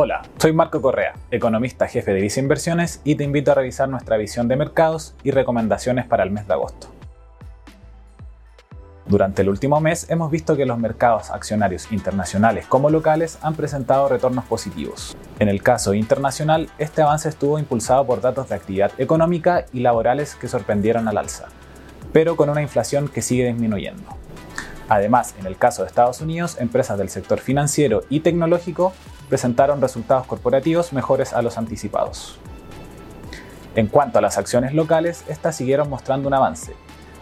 Hola, soy Marco Correa, economista jefe de Visa Inversiones y te invito a revisar nuestra visión de mercados y recomendaciones para el mes de agosto. Durante el último mes hemos visto que los mercados accionarios internacionales como locales han presentado retornos positivos. En el caso internacional, este avance estuvo impulsado por datos de actividad económica y laborales que sorprendieron al alza, pero con una inflación que sigue disminuyendo. Además, en el caso de Estados Unidos, empresas del sector financiero y tecnológico presentaron resultados corporativos mejores a los anticipados. En cuanto a las acciones locales, estas siguieron mostrando un avance,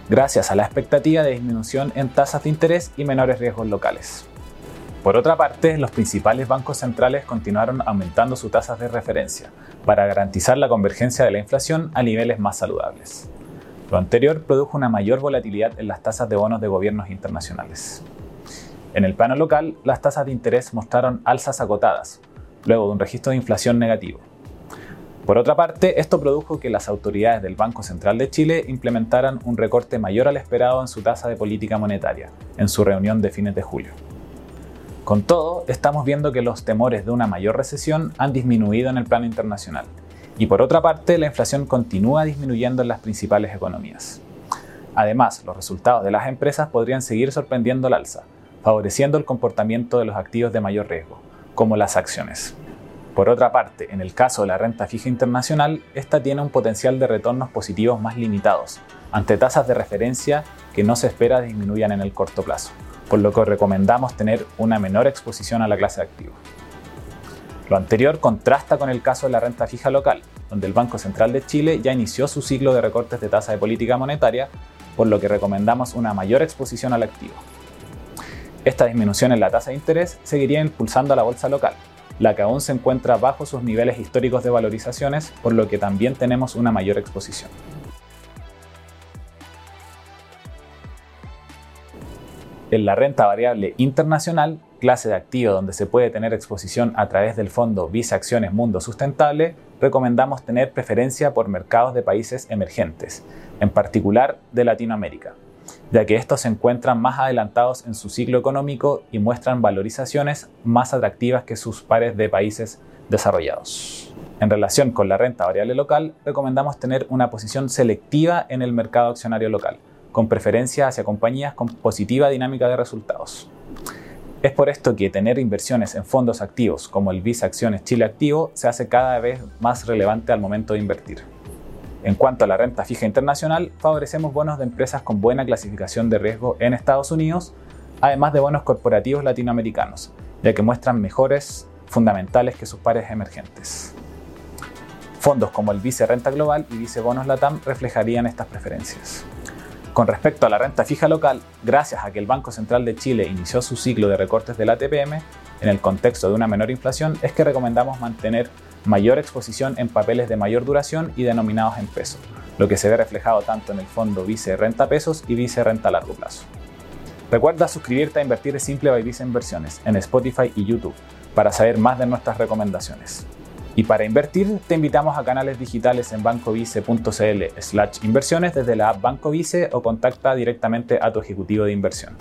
gracias a la expectativa de disminución en tasas de interés y menores riesgos locales. Por otra parte, los principales bancos centrales continuaron aumentando sus tasas de referencia para garantizar la convergencia de la inflación a niveles más saludables. Lo anterior produjo una mayor volatilidad en las tasas de bonos de gobiernos internacionales. En el plano local, las tasas de interés mostraron alzas agotadas, luego de un registro de inflación negativo. Por otra parte, esto produjo que las autoridades del Banco Central de Chile implementaran un recorte mayor al esperado en su tasa de política monetaria, en su reunión de fines de julio. Con todo, estamos viendo que los temores de una mayor recesión han disminuido en el plano internacional, y por otra parte, la inflación continúa disminuyendo en las principales economías. Además, los resultados de las empresas podrían seguir sorprendiendo al alza, favoreciendo el comportamiento de los activos de mayor riesgo, como las acciones. Por otra parte, en el caso de la renta fija internacional, esta tiene un potencial de retornos positivos más limitados, ante tasas de referencia que no se espera disminuyan en el corto plazo, por lo que recomendamos tener una menor exposición a la clase de activos. Lo anterior contrasta con el caso de la renta fija local, donde el Banco Central de Chile ya inició su ciclo de recortes de tasa de política monetaria, por lo que recomendamos una mayor exposición al activo. Esta disminución en la tasa de interés seguiría impulsando a la bolsa local, la que aún se encuentra bajo sus niveles históricos de valorizaciones, por lo que también tenemos una mayor exposición. En la renta variable internacional, clase de activo donde se puede tener exposición a través del fondo Visa Acciones Mundo Sustentable, recomendamos tener preferencia por mercados de países emergentes, en particular de Latinoamérica, ya que estos se encuentran más adelantados en su ciclo económico y muestran valorizaciones más atractivas que sus pares de países desarrollados. En relación con la renta variable local, recomendamos tener una posición selectiva en el mercado accionario local, con preferencia hacia compañías con positiva dinámica de resultados. Es por esto que tener inversiones en fondos activos como el Visa Acciones Chile Activo se hace cada vez más relevante al momento de invertir. En cuanto a la renta fija internacional, favorecemos bonos de empresas con buena clasificación de riesgo en Estados Unidos, además de bonos corporativos latinoamericanos, ya que muestran mejores fundamentales que sus pares emergentes. Fondos como el Vice Renta Global y Vice Bonos Latam reflejarían estas preferencias. Con respecto a la renta fija local, gracias a que el Banco Central de Chile inició su ciclo de recortes del ATPM, en el contexto de una menor inflación, es que recomendamos mantener mayor exposición en papeles de mayor duración y denominados en pesos, lo que se ve reflejado tanto en el fondo Vice Renta Pesos y Vice Renta Largo Plazo. Recuerda suscribirte a Invertir Simple by Vice Inversiones en Spotify y YouTube para saber más de nuestras recomendaciones. Y para invertir, te invitamos a canales digitales en bancovice.cl slash inversiones desde la app Banco Vice o contacta directamente a tu ejecutivo de inversión.